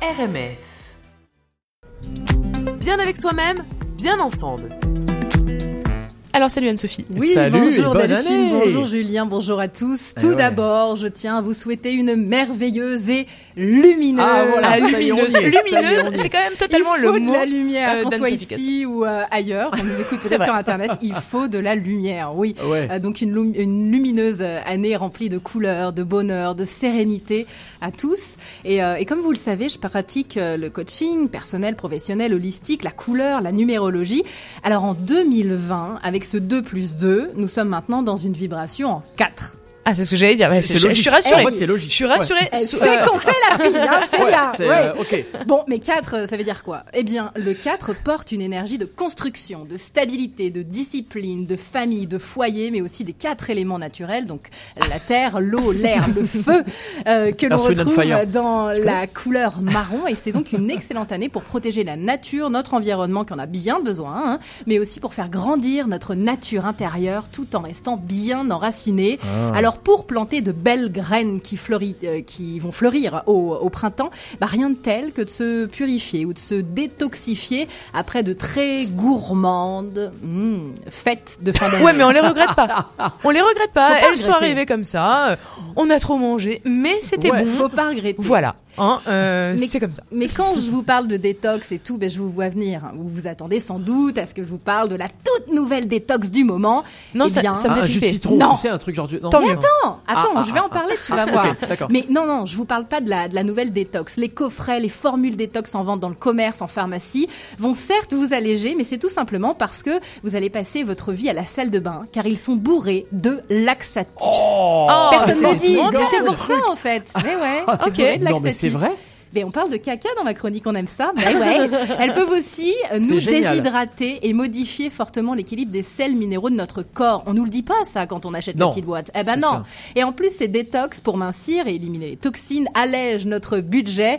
RMF. Bien avec soi-même, bien ensemble. Alors salut Anne-Sophie. Oui, Salut, bonjour bonne Delphine, année. bonjour Julien, bonjour à tous. Eh Tout ouais. d'abord, je tiens à vous souhaiter une merveilleuse et lumineuse. Ah, voilà, Ah, lumineuse, c'est quand même Il totalement faut le de mot. la lumière, euh, qu'on soit ici ou euh, ailleurs, on nous écoute peut-être sur Internet, il faut de la lumière, oui. Ouais. Euh, donc une, lum- une lumineuse année remplie de couleurs, de bonheur, de sérénité à tous. Et, euh, et comme vous le savez, je pratique euh, le coaching personnel, professionnel, holistique, la couleur, la numérologie. Alors en 2020, avec ce 2 plus 2, nous sommes maintenant dans une vibration en 4. Ah, c'est ce que j'allais dire. Ouais, C'est je, suis rassurée. En fait, c'est logique. Je suis rassurée. Elle Sou- fait euh, compter la fille, hein, c'est Ouais, c'est, ouais. euh, ok. Bon, mais 4, ça veut dire quoi? Eh bien, le 4 porte une énergie de construction, de stabilité, de discipline, de famille, de foyer, mais aussi des quatre éléments naturels, donc la terre, l'eau, l'air, le feu, euh, que l'on retrouve Fire. dans la couleur marron. Et c'est donc une excellente année pour protéger la nature, notre environnement qui en a bien besoin, hein, mais aussi pour faire grandir notre nature intérieure tout en restant bien enracinée. Ah. Alors pour planter de belles graines qui, fleurit, euh, qui vont fleurir au, au printemps, bah, rien de tel que de se purifier ou de se détoxifier après de très gourmandes mm, fêtes de fin d'année. Ouais, mais on les regrette pas. On les regrette pas. Elles sont arrivées comme ça. euh, On a trop mangé, mais c'était Ouais. bon. faut pas regretter. Voilà. Hein, euh, Mais- c'est comme ça. Mais quand je vous parle de détox et tout, ben je vous vois venir. Vous vous attendez sans doute à ce que je vous parle de la toute nouvelle détox du moment. Non, Eh ça, bien, ça me Ah, un fait jus de flipper. citron, Non. tu sais, un truc genre. du- Non, mieux. Attends, attends, Ah, je vais ah, en parler, tu ah, vas voir. Mais non, non, je vous parle pas de la, de la nouvelle détox. Les coffrets, les formules détox en vente dans le commerce, en pharmacie, vont certes vous alléger, mais c'est tout simplement parce que vous allez passer votre vie à la salle de bain, car ils sont bourrés de laxatifs. Oh, Personne ne le dit, mais c'est pour ça en fait. Mais ouais, Ah, c'est ok. bourré de mais c'est vrai. Mais on parle de caca dans ma chronique, on aime ça. Mais ouais. Elles peuvent aussi euh, nous C'est déshydrater et modifier fortement l'équilibre des sels minéraux de notre corps. On nous le dit pas ça quand on achète Non, la petite boîte. Eh ben c'est non. ça. Et en plus, ces détox pour mincir et éliminer les toxines allègent notre budget.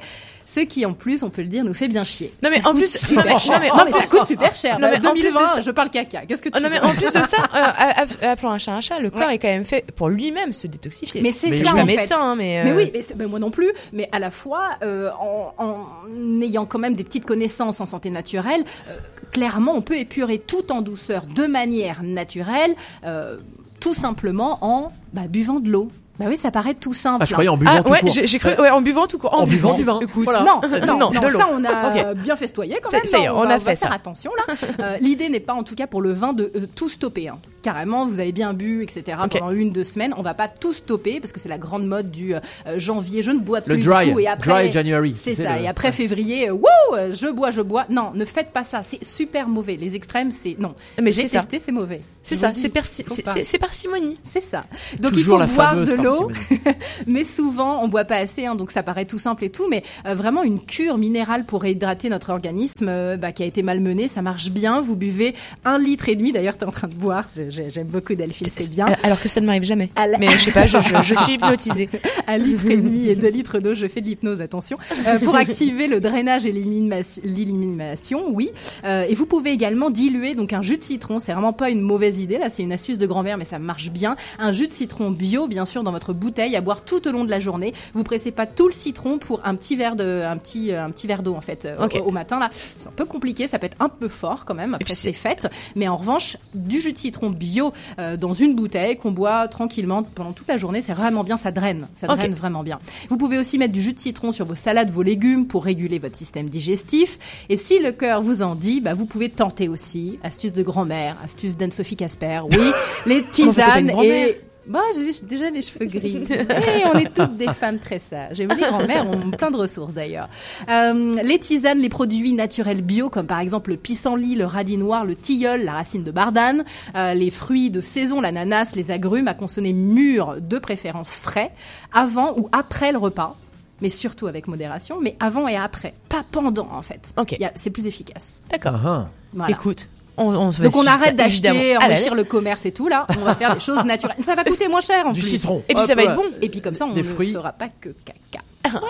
Ce qui, en plus, on peut le dire, nous fait bien chier. Non, mais Ça en plus- super non, mais Non, mais ça plus- coûte super cher. Non, mais Bah, en plus de 2020, ça- je parle caca. Qu'est-ce que tu Oh non, veux mais en plus de ça, euh, appelons un chat un chat, le corps est quand même fait pour lui-même se détoxifier. Mais c'est je ça, suis pas en fait. médecin, hein, mais. Mais euh, oui, mais, c'est- mais moi non plus. Mais à la fois, euh, en, en ayant quand même des petites connaissances en santé naturelle, euh, clairement, on peut épurer tout en douceur, de manière naturelle, euh, tout simplement en bah, buvant de l'eau. Bah oui, ça paraît tout simple. Ah, je croyais en buvant Ah tout ouais, court. j'ai cru, ouais, en buvant tout court. En buvant du vin. Écoute, Voilà. Non, non, Non, ça on a bien festoyé quand même. ça Non, on a va fait faire ça. attention là. Euh, L'idée n'est pas en tout cas pour le vin de euh, tout stopper. hein. Carrément, vous avez bien bu, etc. Pendant une deux semaines, on va pas tout stopper parce que c'est la grande mode du euh, janvier. Je ne bois plus Le dry, du tout et après dry January. c'est ça. le- Et après février, euh, euh, je bois, je bois. Non, ne faites pas ça. C'est super mauvais. Les extrêmes, c'est non. Mais J'ai testé, c'est mauvais. C'est ça, c'est persi- parcimonie. C'est ça. Donc Toujours il faut boire de l'eau, mais souvent on boit pas assez, hein, donc ça paraît tout simple et tout, mais euh, vraiment une cure minérale pour réhydrater notre organisme euh, bah, qui a été malmené, ça marche bien. Vous buvez un litre et demi. D'ailleurs, tu es en train de boire. J'aime beaucoup Delphine, c'est bien. Alors que ça ne m'arrive jamais. La- Mais je sais pas, je, je, je suis hypnotisée. un litre et demi et deux litres d'eau. Je fais de l'hypnose, attention, Euh, pour activer le drainage et l'élimination- l'élimination. Oui. Euh, et vous pouvez également diluer donc un jus de citron. C'est vraiment pas une mauvaise idée. Là, c'est une astuce de grand-mère, mais ça marche bien. Un jus de citron bio, bien sûr, dans votre bouteille à boire tout au long de la journée. Vous pressez pas tout le citron pour un petit verre de, un petit, euh, un petit verre d'eau en fait euh, au, au matin. Là, c'est un peu compliqué. Ça peut être un peu fort quand même. Après, c'est- fait. Mais en revanche, du jus de citron bio euh, dans une bouteille qu'on boit tranquillement pendant toute la journée, c'est vraiment bien. Ça draine. Ça draine vraiment bien. Vous pouvez aussi mettre du jus de citron sur vos salades, vos légumes pour réguler votre système digestif. Et si le cœur vous en dit, bah, vous pouvez tenter aussi. Astuce de grand-mère, astuce d'Anne-Sophie Casper. Oui, les tisanes et bah, j'ai déjà les cheveux gris. Et on est toutes des femmes très sages. Et les grand-mères ont plein de ressources d'ailleurs. Euh, les tisanes, les produits naturels bio, comme par exemple le pissenlit, le radis noir, le tilleul, la racine de bardane, euh, les fruits de saison, l'ananas, les agrumes à consommer mûrs, de préférence frais, avant ou après le repas. Mais surtout avec modération, mais avant et après, pas pendant en fait. Ok. C'est plus efficace. D'accord. Voilà. Écoute, on, Donc on arrête d'acheter, enrichir lettre. le commerce et tout là. On va faire des choses naturelles. Ça va coûter moins cher en Du plus. citron. Et puis Hop ça va être bon. Et puis comme ça, on Des ne fruits. fera pas que caca.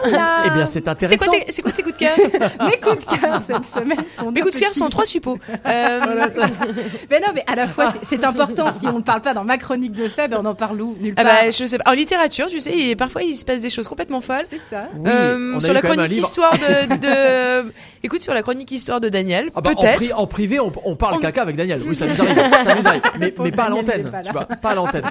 Voilà. Eh bien, c'est intéressant. c'est quoi tes coups de cœur Mes coups de cœur cette semaine sont Mes coups de cœur sont trois suppos. Euh, Mais non, mais à la fois, c'est- important. Si on ne parle pas dans ma chronique de ça, ben on en parle où Nulle ah part. bah, je sais pas. En littérature, tu sais, il- parfois il se passe des choses complètement folles. C'est ça. Oui, Euh, on a sur la chronique livre. histoire de, de... Écoute, sur la chronique histoire de Daniel, Ah bah, en, peut-être. pri- en privé, on, on parle On- caca avec Daniel. Oui, ça nous arrive. Ça nous arrive. Mais, pas à l'antenne. pas là. Tu vois, pas à l'antenne.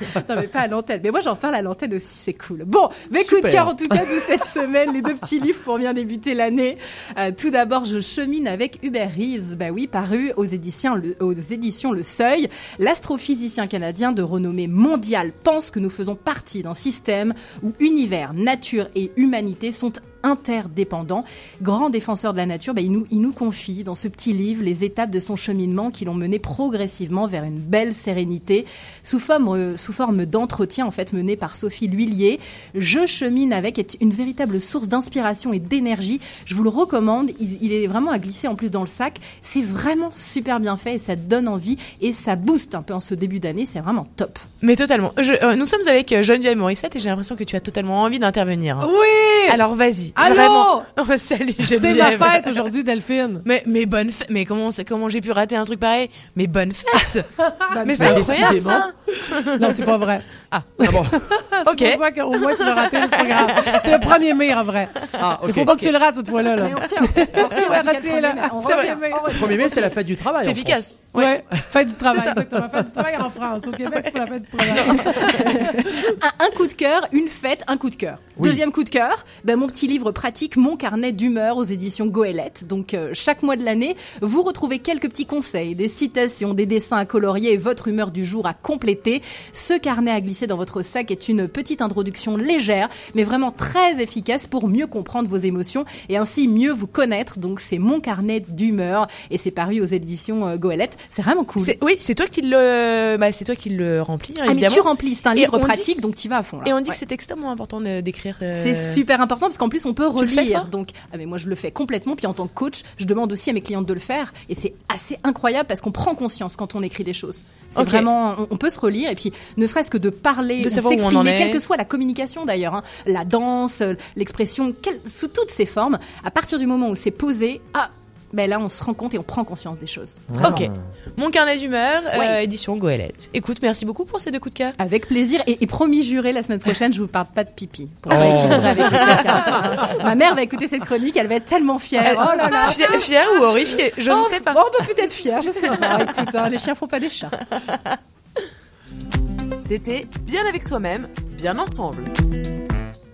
Non, mais pas à l'antenne. Mais moi, j'en parle à l'antenne aussi, c'est cool. Bon, mes coups de cœur, en tout cas, de cette semaine, les deux petits livres pour bien débuter l'année. Euh, tout d'abord, je chemine avec Hubert Reeves. Bah oui, paru aux éditions Le, aux éditions le Seuil. L'astrophysicien canadien de renommée mondiale pense que nous faisons partie d'un système où univers, nature et humanité sont interdépendants. Grand défenseur de la nature, bah, il, nous, il nous confie dans ce petit livre les étapes de son cheminement qui l'ont mené progressivement vers une belle sérénité sous forme, euh, sous forme d'entretien en fait mené par Sophie L'Huillier. Je chemine avec est une véritable source d'inspiration et d'énergie. Je vous le recommande. Il, il est vraiment à glisser en plus dans le sac. C'est vraiment super bien fait et ça donne envie et ça booste un peu en ce début d'année. C'est vraiment top. Mais totalement. Je- euh, nous sommes avec euh, Geneviève Morissette et j'ai l'impression que tu as totalement envie d'intervenir. Oui! Alors vas-y. Allô? Vraiment. Oh, salut C'est ma fête aujourd'hui, Delphine. Mais, mais bonne fête. Mais comment, c'est- comment j'ai pu rater un truc pareil? Mais bonne fête Mais c'est Bah, incroyable ça Non, c'est pas vrai. Ah bon. C'est Ok. pour ça qu'au moins tu l'as raté, mais c'est pas grave. C'est le 1er mai, en vrai. Ah, ok. Il faut pas que tu le rates cette fois-là. Là. Mais on retient, on retient, Ouais, tout cas, le premier mai. On C'est retient, vrai. on retient. 1er mai, c'est la fête du travail. C'est efficace. Ouais. Fête du travail, C'est ça. exactement. Fête du travail en France. Au Québec, c'est pas la fête du travail. un, un coup de cœur, une fête, un coup de cœur. Oui. Deuxième coup de cœur, ben, mon petit livre pratique, Mon carnet d'humeur aux éditions Goélette. Donc euh, chaque mois de l'année, vous retrouvez quelques petits conseils, des citations, des dessins à colorier et votre humeur du jour à compléter. Ce carnet à glisser dans votre sac est une petite introduction légère, mais vraiment très efficace pour mieux comprendre vos émotions et ainsi mieux vous connaître. Donc c'est Mon carnet d'humeur et c'est paru aux éditions euh, Goélette. C'est vraiment cool. Oui, c'est toi qui le, bah, c'est toi qui le remplis, hein, Ah, mais tu remplis, c'est un Et livre dit- pratique, donc tu vas à fond. Là. Et on dit Ouais. que c'est extrêmement important de- d'écrire. euh, C'est super important parce qu'en plus on peut le fais, relire. donc ah mais moi je le fais complètement. Puis en tant que coach, je demande aussi à mes clientes de le faire. Et c'est assez incroyable parce qu'on prend conscience quand on écrit des choses. C'est vraiment on, on peut se relire. Et puis ne serait-ce que de parler, De on s'exprimer, quelle que soit la communication d'ailleurs, hein, la danse, euh, l'expression, sous toutes ses formes, à partir du moment où c'est posé, ah ben là on se rend compte et on prend conscience des choses. Ok. Mon carnet d'humeur, euh, édition Goélette. Écoute, merci beaucoup pour ces deux coups de cœur. Avec plaisir et, et promis juré la semaine prochaine, je vous parle pas de pipi pour Oh. avec. Ma mère va écouter cette chronique, elle va être tellement fière. Oh là là. Fier, fier ou horrifié Je ne Oh, sais pas. on peut peut-être fier, je sais pas. Écoute, hein, les chiens font pas des chats. C'était Bien avec soi-même, bien ensemble.